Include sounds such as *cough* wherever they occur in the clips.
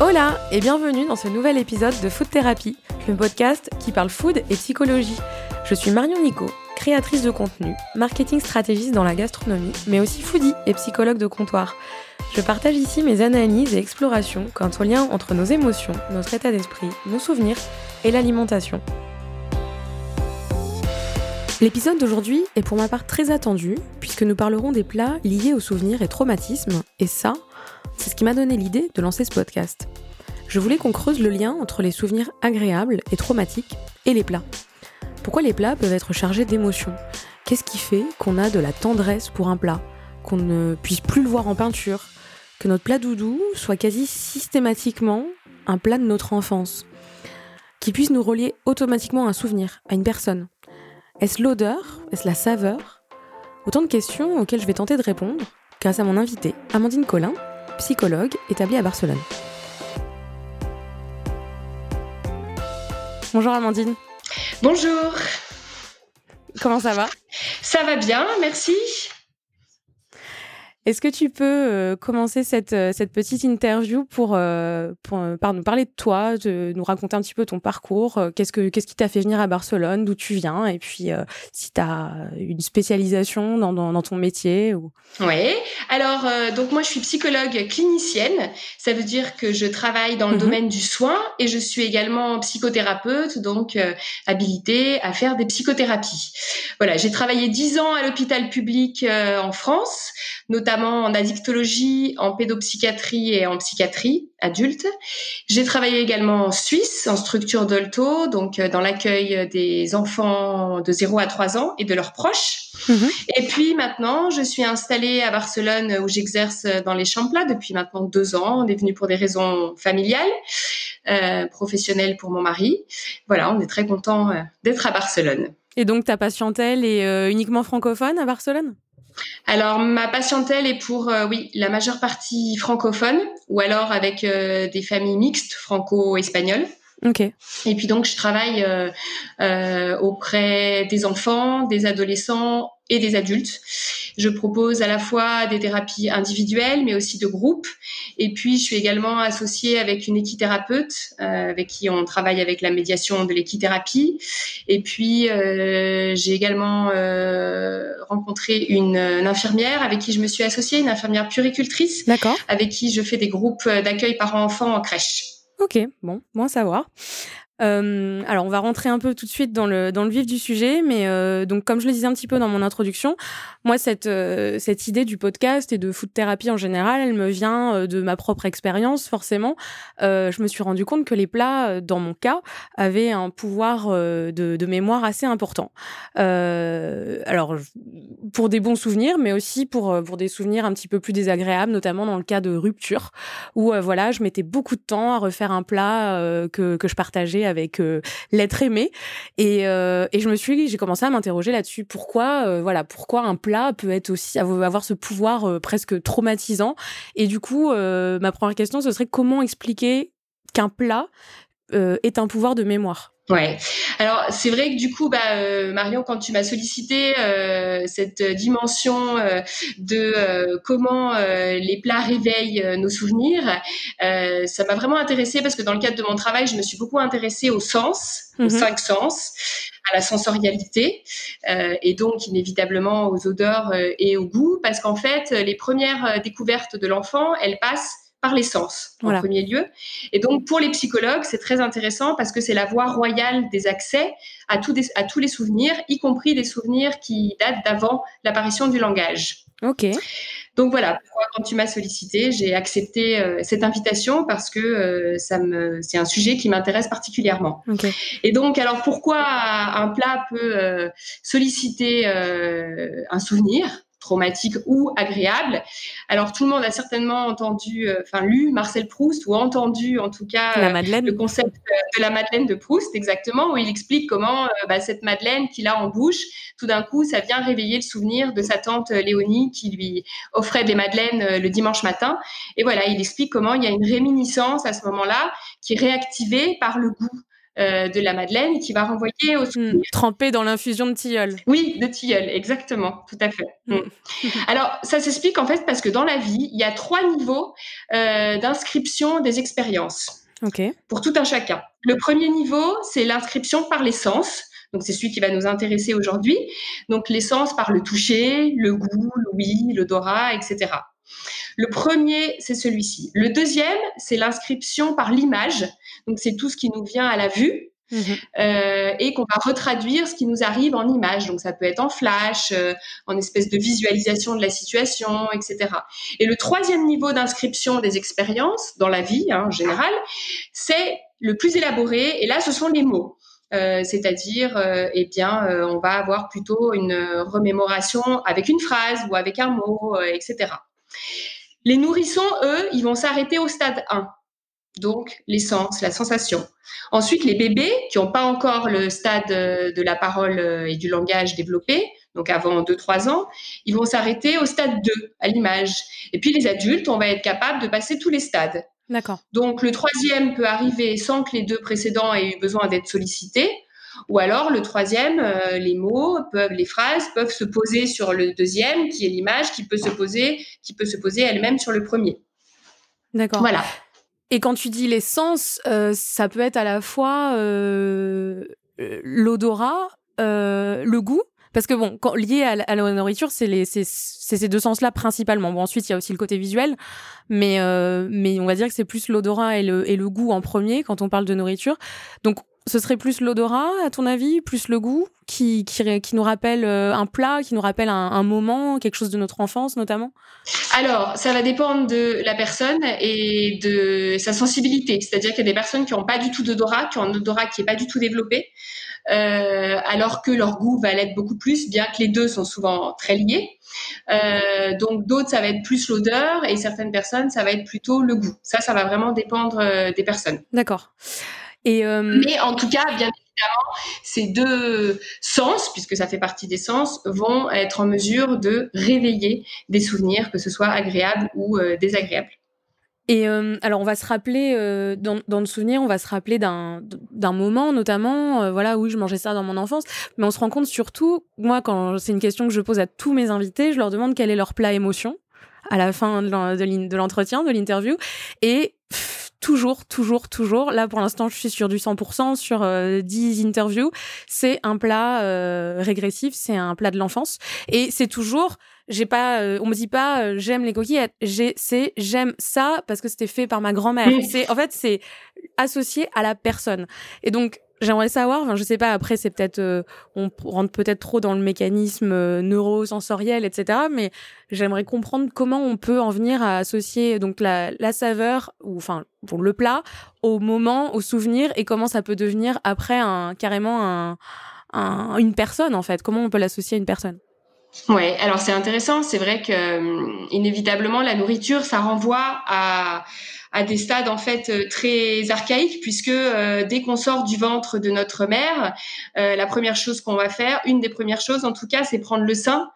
Hola et bienvenue dans ce nouvel épisode de Food Therapy, le podcast qui parle food et psychologie. Je suis Marion Nico, créatrice de contenu, marketing stratégiste dans la gastronomie, mais aussi foodie et psychologue de comptoir. Je partage ici mes analyses et explorations quant au lien entre nos émotions, notre état d'esprit, nos souvenirs et l'alimentation. L'épisode d'aujourd'hui est pour ma part très attendu, puisque nous parlerons des plats liés aux souvenirs et traumatismes, et ça, c'est ce qui m'a donné l'idée de lancer ce podcast. Je voulais qu'on creuse le lien entre les souvenirs agréables et traumatiques et les plats. Pourquoi les plats peuvent être chargés d'émotions? Qu'est-ce qui fait qu'on a de la tendresse pour un plat? Qu'on ne puisse plus le voir en peinture? Que notre plat doudou soit quasi systématiquement un plat de notre enfance? Qui puisse nous relier automatiquement à un souvenir, à une personne? Est-ce l'odeur? Est-ce la saveur? Autant de questions auxquelles je vais tenter de répondre grâce à mon invité, Amandine Collin, psychologue établie à Barcelone. Bonjour Amandine. Bonjour. Comment ça va? Ça va bien, merci. Est-ce que tu peux euh, commencer cette, euh, cette petite interview pour, euh, pour par nous parler de toi, de nous raconter un petit peu ton parcours, qu'est-ce, que, qu'est-ce qui t'a fait venir à Barcelone, d'où tu viens, et puis si tu as une spécialisation dans, dans, dans ton métier ou... Oui, alors donc moi je suis psychologue clinicienne, ça veut dire que je travaille dans le mmh domaine du soin et je suis également psychothérapeute, donc habilitée à faire des psychothérapies. Voilà, j'ai travaillé dix ans à l'hôpital public en France, notamment en addictologie, en pédopsychiatrie et en psychiatrie adulte. J'ai travaillé également en Suisse, en structure d'Olto, donc euh, dans l'accueil des enfants de 0 à 3 ans et de leurs proches. Mhm. Et puis maintenant, je suis installée à Barcelone où j'exerce dans les Champs-Plats depuis maintenant deux ans. On est venu pour des raisons familiales, euh, professionnelles pour mon mari. Voilà, on est très content euh, d'être à Barcelone. Et donc ta patientèle est euh, uniquement francophone à Barcelone? Alors, ma patientèle est pour, euh, oui, la majeure partie francophone ou alors avec euh, des familles mixtes franco-espagnoles. Ok. Et puis donc, je travaille euh, auprès des enfants, des adolescents et des adultes. Je propose à la fois des thérapies individuelles, mais aussi de groupe. Et puis, je suis également associée avec une équithérapeute, euh, avec qui on travaille avec la médiation de l'équithérapie. Et puis, euh, j'ai également euh, rencontré une, une, infirmière avec qui je me suis associée, une infirmière puricultrice, avec qui je fais des groupes d'accueil parents-enfants en crèche. Ok, bon, bon à savoir. Euh, alors, on va rentrer un peu tout de suite dans le, dans le vif du sujet, mais euh, donc comme je le disais un petit peu dans mon introduction, moi cette, euh, cette idée du podcast et de food thérapie en général, elle me vient de ma propre expérience forcément. Je me suis rendu compte que les plats, dans mon cas, avaient un pouvoir de, de mémoire assez important. alors pour des bons souvenirs, mais aussi pour pour des souvenirs un petit peu plus désagréables, notamment dans le cas de rupture, où voilà, je mettais beaucoup de temps à refaire un plat que que je partageais avec euh, l'être aimé. Et, euh, et je me suis, j'ai commencé à m'interroger là-dessus. Pourquoi, euh, voilà, pourquoi un plat peut être aussi avoir ce pouvoir presque traumatisant? Et du coup, ma première question, ce serait comment expliquer qu'un plat est un pouvoir de mémoire? Ouais. Alors c'est vrai que du coup, bah, euh, Marion, quand tu m'as sollicité euh, cette dimension euh, de comment les plats réveillent nos souvenirs, ça m'a vraiment intéressée parce que dans le cadre de mon travail, je me suis beaucoup intéressée aux sens, aux mhm. cinq sens, à la sensorialité et donc inévitablement aux odeurs et au goût, parce qu'en fait, les premières découvertes de l'enfant, elles passent par les sens en premier lieu. Et donc pour les psychologues, c'est très intéressant parce que c'est la voie royale des accès à, à tous les souvenirs, y compris les souvenirs qui datent d'avant l'apparition du langage. Ok. Donc voilà, quand tu m'as sollicité, j'ai accepté euh, cette invitation parce que euh, ça me, c'est un sujet qui m'intéresse particulièrement. Et donc, alors pourquoi un plat peut euh, solliciter un souvenir? Traumatique ou agréable. Alors tout le monde a certainement entendu, euh, enfin lu Marcel Proust ou entendu en tout cas la Madeleine. le concept euh, de la Madeleine de Proust, exactement, où il explique comment euh, bah, cette Madeleine qu'il a en bouche, tout d'un coup, ça vient réveiller le souvenir de sa tante Léonie qui lui offrait des madeleines le dimanche matin. Et voilà, il explique comment il y a une réminiscence à ce moment-là qui est réactivée par le goût euh, de la madeleine qui va renvoyer au trempé dans l'infusion de tilleul. Oui, de tilleul, exactement, tout à fait. Mm. Alors, ça s'explique en fait parce que dans la vie, il y a trois niveaux euh, d'inscription des expériences. Pour tout un chacun. Le premier niveau, c'est l'inscription par les sens. Donc, c'est celui qui va nous intéresser aujourd'hui. Donc, les sens par le toucher, le goût, l'ouïe, l'odorat, etc. Le premier, c'est celui-ci. Le deuxième, c'est l'inscription par l'image. Donc, c'est tout ce qui nous vient à la vue. Mhm. Euh, et qu'on va retraduire ce qui nous arrive en image. Donc ça peut être en flash, euh, en espèce de visualisation de la situation, etc. Et le troisième niveau d'inscription des expériences dans la vie hein, en général, c'est le plus élaboré. Et là, ce sont les mots. Euh, c'est-à-dire, eh bien, on va avoir plutôt une remémoration avec une phrase ou avec un mot, etc. Les nourrissons, eux, ils vont s'arrêter au stade 1. Donc, l'essence, la sensation. Ensuite, les bébés qui n'ont pas encore le stade euh, de la parole euh, et du langage développé, donc avant 2-3 ans, ils vont s'arrêter au stade 2, à l'image. Et puis les adultes, on va être capable de passer tous les stades. D'accord. Donc le troisième peut arriver sans que les deux précédents aient eu besoin d'être sollicités. Ou alors le troisième, euh, les mots peuvent, les phrases peuvent se poser sur le deuxième, qui est l'image, qui peut se poser, qui peut se poser elle-même sur le premier. D'accord. Voilà. Et quand tu dis les sens, euh, ça peut être à la fois euh, l'odorat, le goût. Parce que bon, quand, lié à, la nourriture, c'est ces deux sens-là principalement. Bon, ensuite, il y a aussi le côté visuel, mais, mais on va dire que c'est plus l'odorat et le, et le goût en premier quand on parle de nourriture. Donc, ce serait plus l'odorat, à ton avis, plus le goût, qui, qui, qui nous rappelle euh, un plat, qui nous rappelle un, moment, quelque chose de notre enfance notamment? Alors, ça va dépendre de la personne et de sa sensibilité. C'est-à-dire qu'il y a des personnes qui n'ont pas du tout d'odorat, qui ont un odorat qui n'est pas du tout développé, euh, alors que leur goût va l'être beaucoup plus, bien que les deux sont souvent très liés. Euh, donc d'autres, ça va être plus l'odeur et certaines personnes, ça va être plutôt le goût. Ça, ça va vraiment dépendre des personnes. D'accord. Euh, Mais en tout cas, bien évidemment, ces deux sens, puisque ça fait partie des sens, vont être en mesure de réveiller des souvenirs, que ce soit agréables ou euh, désagréables. Et euh, alors, on va se rappeler, dans, dans, le souvenir, on va se rappeler d'un moment, notamment, voilà, oui, je mangeais ça dans mon enfance, mais on se rend compte surtout, moi, quand c'est une question que je pose à tous mes invités, je leur demande quel est leur plat émotion à la fin de l'entretien, de l'interview, et toujours, toujours, toujours. Là, pour l'instant, je suis sur du 100%, sur 10 euh, interviews. C'est un plat euh, régressif, c'est un plat de l'enfance. Et c'est toujours, j'ai pas, euh, on me dit pas, j'aime les coquillettes. C'est j'aime ça parce que c'était fait par ma grand-mère. C'est, en fait, c'est associé à la personne. Et donc, J'aimerais savoir, enfin, je sais pas, après, c'est peut-être, euh, on rentre peut-être trop dans le mécanisme euh, neurosensoriel, etc. Mais j'aimerais comprendre comment on peut en venir à associer donc la, la saveur, ou enfin, pour le plat, au moment, au souvenir, et comment ça peut devenir après un, carrément un, une personne, en fait. Comment on peut l'associer à une personne? Ouais, alors c'est intéressant. C'est vrai que, hum, inévitablement, la nourriture, ça renvoie à, à des stades en fait euh, très archaïques puisque euh, dès qu'on sort du ventre de notre mère, euh, la première chose qu'on va faire, une des premières choses en tout cas, c'est prendre le sein.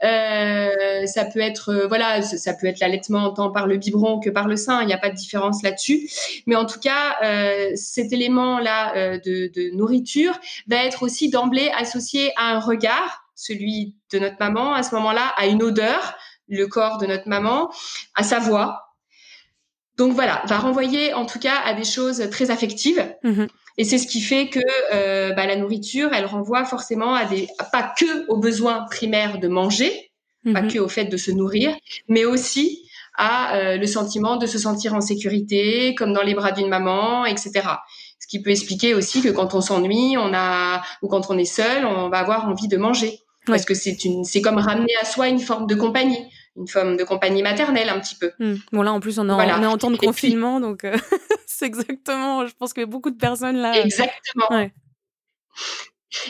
ça peut être voilà, ça peut être l'allaitement tant par le biberon que par le sein. Il n'y a pas de différence là-dessus. Mais en tout cas, cet élément-là de, de nourriture va être aussi d'emblée associé à un regard, celui de notre maman à ce moment-là, à une odeur le corps de notre maman, à sa voix, donc voilà, va renvoyer en tout cas à des choses très affectives. Mhm. Et c'est ce qui fait que euh, bah, la nourriture, elle renvoie forcément à des, pas que aux besoins primaires de manger, pas mhm. que au fait de se nourrir, mais aussi à euh, le sentiment de se sentir en sécurité, comme dans les bras d'une maman, etc. Ce qui peut expliquer aussi que quand on s'ennuie, on a ou quand on est seul, on va avoir envie de manger, parce que c'est une, c'est comme ramener à soi une forme de compagnie une forme de compagnie maternelle un petit peu. Hmm. Bon là en plus on, est en temps de confinement donc euh, *laughs* c'est exactement, je pense que beaucoup de personnes là. Exactement.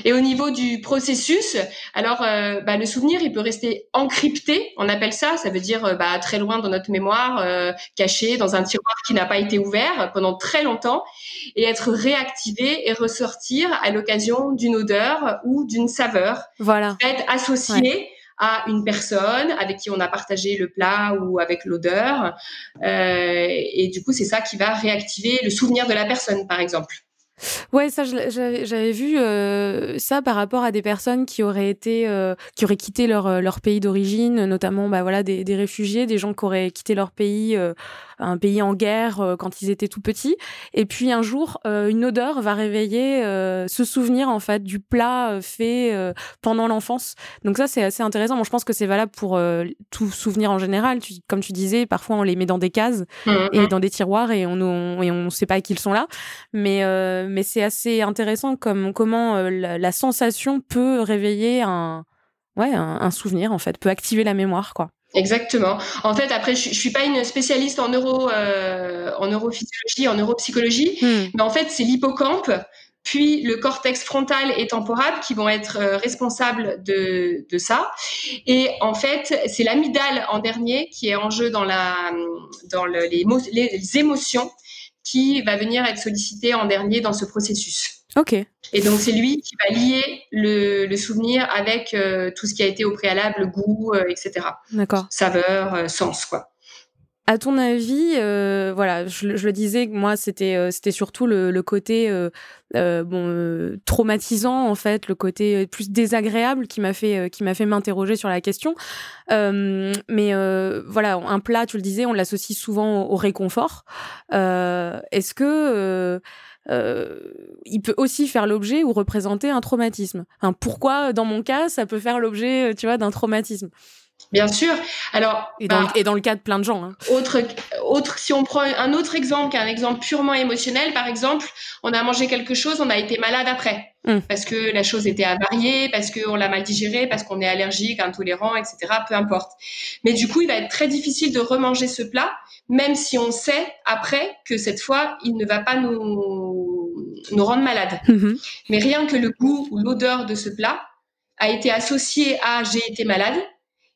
Et au niveau du processus, alors euh, bah, le souvenir, il peut rester encrypté, on appelle ça, ça veut dire euh, bah, très loin dans notre mémoire, caché dans un tiroir qui n'a pas été ouvert pendant très longtemps, et être réactivé et ressortir à l'occasion d'une odeur ou d'une saveur. Voilà. Être associé à une personne avec qui on a partagé le plat ou avec l'odeur. Euh, et du coup, c'est ça qui va réactiver le souvenir de la personne, par exemple. Ouais, ça, j'avais vu euh, ça par rapport à des personnes qui auraient été, euh, qui auraient quitté leur, euh, leur pays d'origine, notamment, bah voilà, des, des, réfugiés, des gens qui auraient quitté leur pays, un pays en guerre quand ils étaient tout petits. Et puis un jour, une odeur va réveiller ce souvenir en fait du plat fait pendant l'enfance. Donc ça, c'est assez intéressant. Moi, je pense que c'est valable pour tout souvenir en général. Tu, comme tu disais, parfois on les met dans des cases mmh, et mmh. dans des tiroirs et on on, et on sait pas qu'ils sont là. Mais mais c'est assez intéressant comme comment euh, la, sensation peut réveiller un, ouais, un, souvenir en fait, peut activer la mémoire quoi. Exactement. En fait, après, je, je suis pas une spécialiste en neuro, euh, en neurophysiologie, en neuropsychologie, hmm. mais en fait, c'est l'hippocampe, puis le cortex frontal et temporal qui vont être euh, responsables de, de ça. Et en fait, c'est l'amygdale en dernier qui est en jeu dans la, dans le, les, les émotions qui va venir être sollicité en dernier dans ce processus. Ok. Et donc c'est lui qui va lier le, souvenir avec euh, tout ce qui a été au préalable, goût, euh, etc. D'accord. Saveur, euh, sens, quoi. À ton avis, voilà, je, le disais, moi c'était c'était surtout le, le côté bon traumatisant en fait, le côté plus désagréable qui m'a fait qui m'a fait m'interroger sur la question. mais voilà, un plat, tu le disais, on l'associe souvent au, réconfort. Est-ce que il peut aussi faire l'objet ou représenter un traumatisme. Pourquoi, dans mon cas, ça peut faire l'objet, tu vois, d'un traumatisme? Bien sûr. Alors, et dans, le, bah, et dans, le, cas de plein de gens. Hein. Autre, autre, si on prend un autre exemple, qu'un exemple purement émotionnel, par exemple, on a mangé quelque chose, on a été malade après, hum. parce que la chose était avariée, parce qu'on l'a mal digéré, parce qu'on est allergique, intolérant, etc. Peu importe. Mais du coup, il va être très difficile de remanger ce plat, même si on sait après que cette fois, il ne va pas nous, nous rendre malade. Hum Mais rien que le goût ou l'odeur de ce plat a été associé à j'ai été malade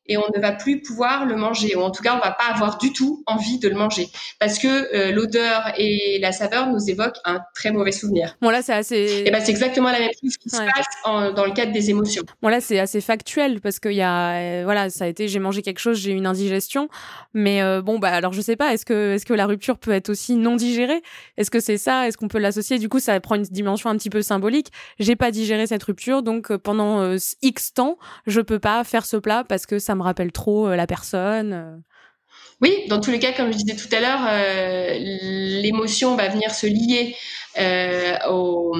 et on ne va plus pouvoir le manger, ou en tout cas, on va pas avoir du tout envie de le manger, parce que euh, l'odeur et la saveur nous évoquent un très mauvais souvenir. Bon là, c'est assez. Et ben c'est exactement la même chose qui se passe dans le cadre des émotions. Bon là, c'est assez factuel parce qu'il y a, euh, voilà, ça a été, j'ai mangé quelque chose, j'ai eu une indigestion, mais euh, bon bah alors je sais pas, est-ce que est-ce que la rupture peut être aussi non digérée? Est-ce que c'est ça? Est-ce qu'on peut l'associer? Du coup, ça prend une dimension un petit peu symbolique. J'ai pas digéré cette rupture, donc pendant X temps, je peux pas faire ce plat parce que ça me rappelle trop euh, la personne. Euh. Oui, dans tous les cas, comme je disais tout à l'heure, euh, l'émotion va venir se lier au,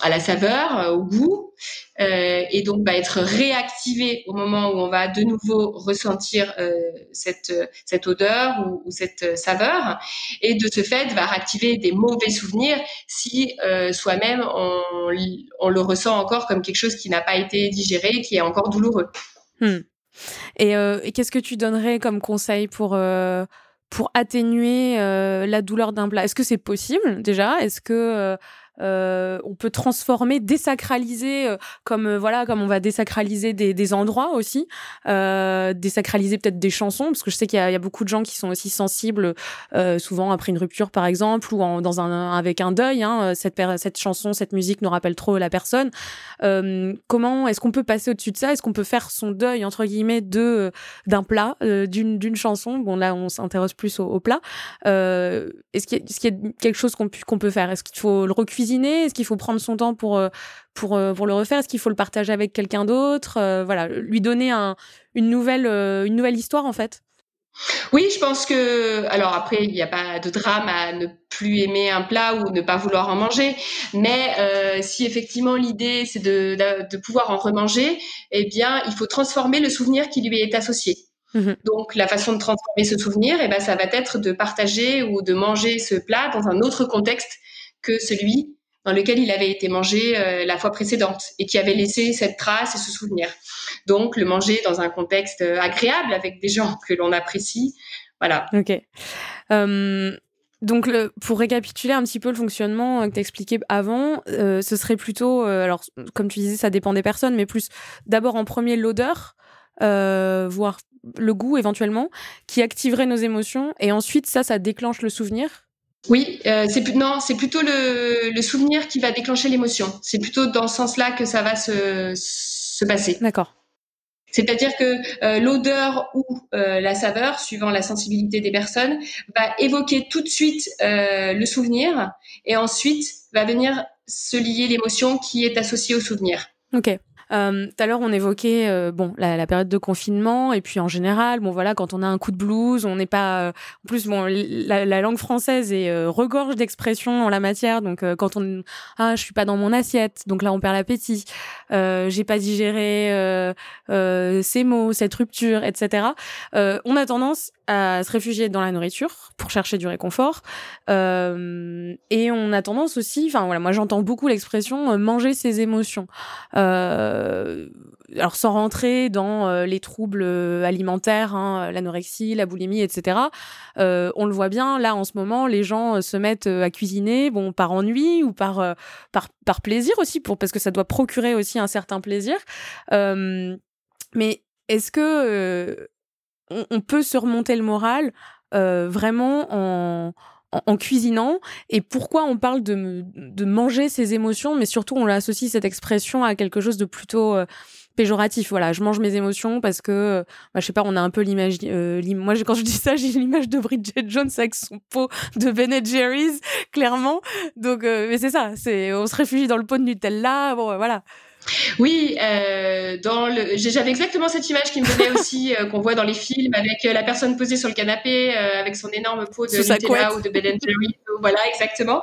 à la saveur, au goût, et donc va être réactivée au moment où on va de nouveau ressentir cette, cette odeur ou, ou, cette saveur, et de ce fait va réactiver des mauvais souvenirs si soi-même on, on, le ressent encore comme quelque chose qui n'a pas été digéré, qui est encore douloureux. Hmm. Euh, et, qu'est-ce que tu donnerais comme conseil pour, euh, pour atténuer euh, la douleur d'un plat Est-ce que c'est possible déjà? Est-ce que euh, on peut transformer, désacraliser, euh, comme euh, voilà, comme on va désacraliser des, endroits aussi, désacraliser peut-être des chansons, parce que je sais qu'il y, a beaucoup de gens qui sont aussi sensibles, souvent après une rupture par exemple, ou dans un avec un deuil. Hein, cette cette chanson, cette musique nous rappelle trop la personne. comment est-ce qu'on peut passer au-dessus de ça? Est-ce qu'on peut faire son deuil entre guillemets de d'un plat, d'une chanson? Bon là, on s'intéresse plus au, plat. est-ce qu'il y, y, a quelque chose qu'on qu'on peut faire? Est-ce qu'il faut le recuisiner est-ce qu'il faut prendre son temps pour, euh, pour, euh, pour le refaire? Est-ce qu'il faut le partager avec quelqu'un d'autre? Euh, Voilà, lui donner un, une, nouvelle, une nouvelle histoire en fait. Oui, je pense que. Alors après, il n'y a pas de drame à ne plus aimer un plat ou ne pas vouloir en manger, mais si effectivement l'idée c'est de, de, pouvoir en remanger, eh bien, il faut transformer le souvenir qui lui est associé. Mmh Donc, la façon de transformer ce souvenir, eh ben, ça va être de partager ou de manger ce plat dans un autre contexte que celui dans lequel il avait été mangé euh, la fois précédente et qui avait laissé cette trace et ce souvenir. Donc, le manger dans un contexte euh, agréable avec des gens que l'on apprécie. Voilà. Ok. donc, le, pour récapituler un petit peu le fonctionnement euh, que tu expliqué avant, ce serait plutôt, alors, comme tu disais, ça dépend des personnes, mais plus d'abord en premier l'odeur, voire le goût éventuellement, qui activerait nos émotions, et ensuite, ça, ça déclenche le souvenir. Oui, euh, c'est non, c'est plutôt le, le, souvenir qui va déclencher l'émotion. C'est plutôt dans ce sens-là que ça va se, se passer. D'accord. C'est-à-dire que l'odeur ou la saveur, suivant la sensibilité des personnes, va évoquer tout de suite le souvenir et ensuite va venir se lier l'émotion qui est associée au souvenir. Ok. Euh, tout à l'heure, on évoquait euh, bon la, la, période de confinement et puis en général, bon voilà, quand on a un coup de blues, on n'est pas. Euh, en plus, bon, la, la langue française est regorge d'expressions en la matière. Donc quand on ah, je suis pas dans mon assiette, donc là on perd l'appétit. J'ai pas digéré ces mots, cette rupture, etc. on a tendance à se réfugier dans la nourriture pour chercher du réconfort. Euh, et on a tendance aussi, enfin voilà, moi j'entends beaucoup l'expression manger ses émotions. Euh, alors sans rentrer dans euh, les troubles alimentaires, hein, l'anorexie, la boulimie, etc. Euh, on le voit bien, là en ce moment, les gens se mettent à cuisiner, bon par ennui ou par par, plaisir aussi, pour parce que ça doit procurer aussi un certain plaisir. mais est-ce que on, peut se remonter le moral euh, vraiment en, en, cuisinant et pourquoi on parle de, de manger ses émotions, mais surtout on associe cette expression à quelque chose de plutôt euh, péjoratif. Voilà, je mange mes émotions parce que, euh, bah, je sais pas, on a un peu l'image. moi, quand je dis ça, *laughs* j'ai l'image de Bridget Jones avec son pot de Ben Jerry's, clairement. Donc, mais c'est ça, c'est on se réfugie dans le pot de Nutella. Bon, voilà. Oui, euh, dans le, j'avais exactement cette image qui me venait aussi euh, qu'on voit dans les films avec euh, la personne posée sur le canapé euh, avec son énorme pot de Nutella ou de Ben Jerry's. *laughs* Voilà, exactement.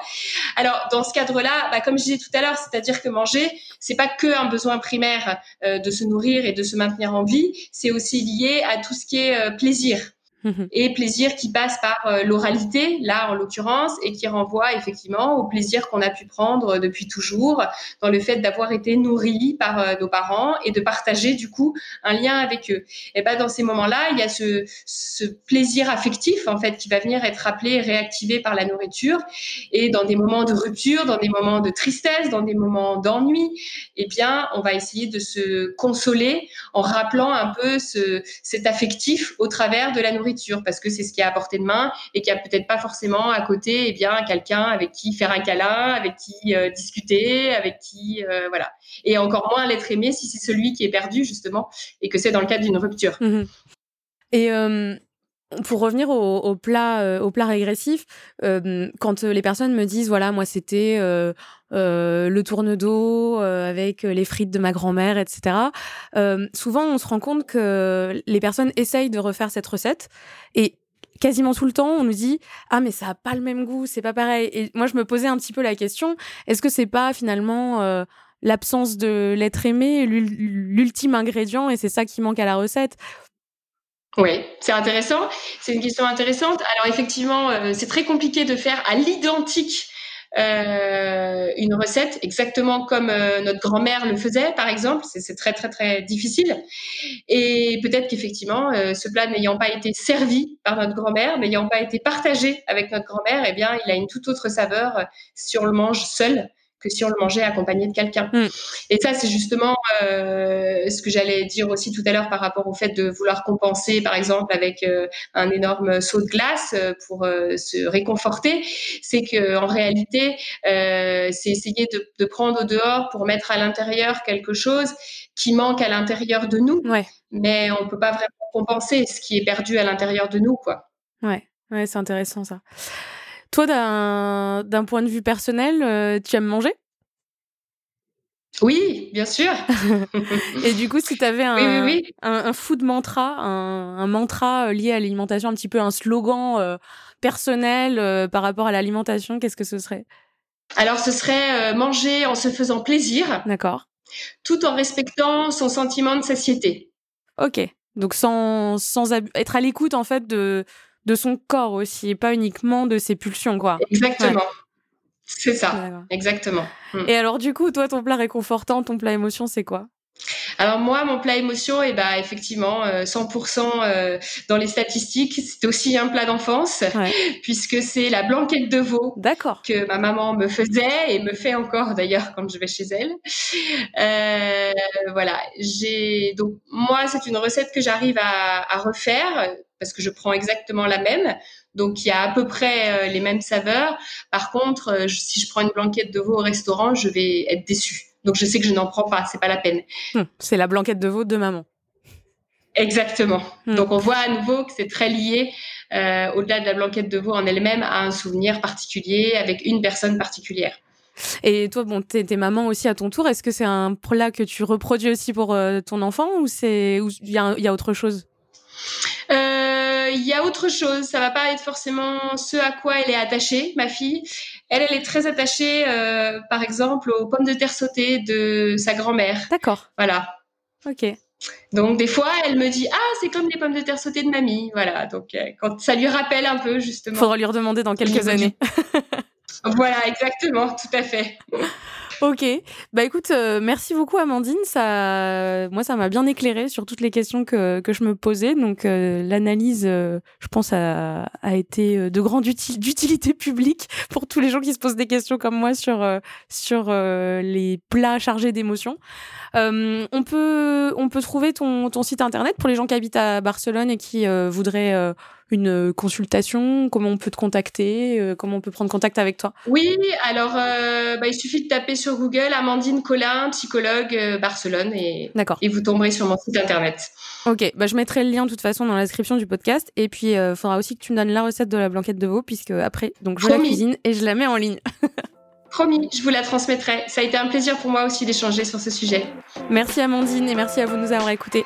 Alors dans ce cadre-là, bah, comme je disais tout à l'heure, c'est-à-dire que manger, c'est pas que un besoin primaire de se nourrir et de se maintenir en vie, c'est aussi lié à tout ce qui est plaisir. Mhm. et plaisir qui passe par euh, l'oralité, là en l'occurrence, et qui renvoie effectivement au plaisir qu'on a pu prendre depuis toujours dans le fait d'avoir été nourri par euh, nos parents et de partager du coup un lien avec eux. Et ben dans ces moments-là, il y a ce, plaisir affectif en fait qui va venir être rappelé et réactivé par la nourriture. Et dans des moments de rupture, dans des moments de tristesse, dans des moments d'ennui, eh bien on va essayer de se consoler en rappelant un peu ce, cet affectif au travers de la nourriture parce que c'est ce qui est à portée de main et qu'il n'y a peut-être pas forcément à côté eh bien quelqu'un avec qui faire un câlin, avec qui euh, discuter, avec qui euh, voilà. Et encore moins l'être aimé si c'est celui qui est perdu justement et que c'est dans le cadre d'une rupture. Et euh, pour revenir au, plat, au plat régressif, quand les personnes me disent voilà moi c'était le tourne d'eau avec les frites de ma grand-mère, etc. souvent on se rend compte que les personnes essayent de refaire cette recette et quasiment tout le temps, on nous dit ah mais ça a pas le même goût, c'est pas pareil. Et moi je me posais un petit peu la question est-ce que c'est pas finalement l'absence de l'être aimé l'ultime ingrédient et c'est ça qui manque à la recette? Oui, c'est intéressant. C'est une question intéressante. Alors effectivement, euh, c'est très compliqué de faire à l'identique euh, une recette exactement comme euh, notre grand-mère le faisait, par exemple. C'est très très très difficile. Et peut-être qu'effectivement, ce plat n'ayant pas été servi par notre grand-mère, n'ayant pas été partagé avec notre grand-mère, eh bien, il a une toute autre saveur si on le mange seul que si on le mangeait accompagné de quelqu'un. Mm. Et ça, c'est justement euh, ce que j'allais dire aussi tout à l'heure par rapport au fait de vouloir compenser, par exemple, avec euh, un énorme saut de glace euh, pour se réconforter. C'est que en réalité, c'est essayer de, de, prendre au dehors pour mettre à l'intérieur quelque chose qui manque à l'intérieur de nous. Ouais. Mais on peut pas vraiment compenser ce qui est perdu à l'intérieur de nous, quoi. Ouais, ouais c'est intéressant ça. Toi, d'un point de vue personnel, euh, tu aimes manger? Oui, bien sûr. *laughs* et du coup, si tu avais un, un, food mantra, un, mantra euh, lié à l'alimentation, un petit peu un slogan euh, personnel par rapport à l'alimentation, qu'est-ce que ce serait? Alors, ce serait manger en se faisant plaisir. D'accord. Tout en respectant son sentiment de satiété. Ok. Donc, sans, sans être à l'écoute, en fait, de, de son corps aussi, et pas uniquement de ses pulsions, quoi. Exactement. C'est ça, exactement. Hmm. Et alors, du coup, toi, ton plat réconfortant, ton plat émotion, c'est quoi? Alors moi, mon plat émotion, et eh ben effectivement, 100% euh, euh, dans les statistiques, c'est aussi un plat d'enfance, *laughs* puisque c'est la blanquette de veau que ma maman me faisait et me fait encore d'ailleurs quand je vais chez elle. Euh, voilà, j'ai donc moi, c'est une recette que j'arrive à, à refaire parce que je prends exactement la même. Donc, il y a à peu près euh, les mêmes saveurs. Par contre, euh, si je prends une blanquette de veau au restaurant, je vais être déçue. Donc, je sais que je n'en prends pas, c'est pas la peine. Hum, c'est la blanquette de veau de maman. Exactement. Hmm. Donc on voit à nouveau que c'est très lié, euh, au-delà de la blanquette de veau en elle-même, à un souvenir particulier avec une personne particulière. Et toi, bon, t'es, maman aussi à ton tour. Est-ce que c'est un plat que tu reproduis aussi pour euh, ton enfant ou c'est il y, a autre chose? Euh, Il y a autre chose. Ça va pas être forcément ce à quoi elle est attachée, ma fille. Elle, elle est très attachée, par exemple, aux pommes de terre sautées de sa grand-mère. D'accord. Voilà. Ok. Donc des fois, elle me dit ah c'est comme les pommes de terre sautées de mamie, voilà. Donc euh, quand ça lui rappelle un peu justement. Faudra lui redemander dans quelques années. *laughs* voilà, exactement, tout à fait. Ok, bah écoute, euh, merci beaucoup Amandine. Ça, moi, ça m'a bien éclairé sur toutes les questions que, que je me posais. Donc euh, l'analyse, je pense, a, a été de grande utilité publique pour tous les gens qui se posent des questions comme moi sur sur les plats chargés d'émotions. Euh, on, peut, on peut trouver ton, ton, site internet pour les gens qui habitent à Barcelone et qui euh, voudraient euh, une consultation Comment on peut te contacter Comment on peut prendre contact avec toi? Oui, alors bah, il suffit de taper sur Google Amandine Collin, psychologue Barcelone, et, et vous tomberez sur mon site internet. Ok, bah, je mettrai le lien de toute façon dans la description du podcast. Et puis, il faudra aussi que tu me donnes la recette de la blanquette de veau, puisque après, donc je la cuisine et je la mets en ligne. *laughs* Promis, je vous la transmettrai. Ça a été un plaisir pour moi aussi d'échanger sur ce sujet. Merci Amandine et merci à vous de nous avoir écoutés.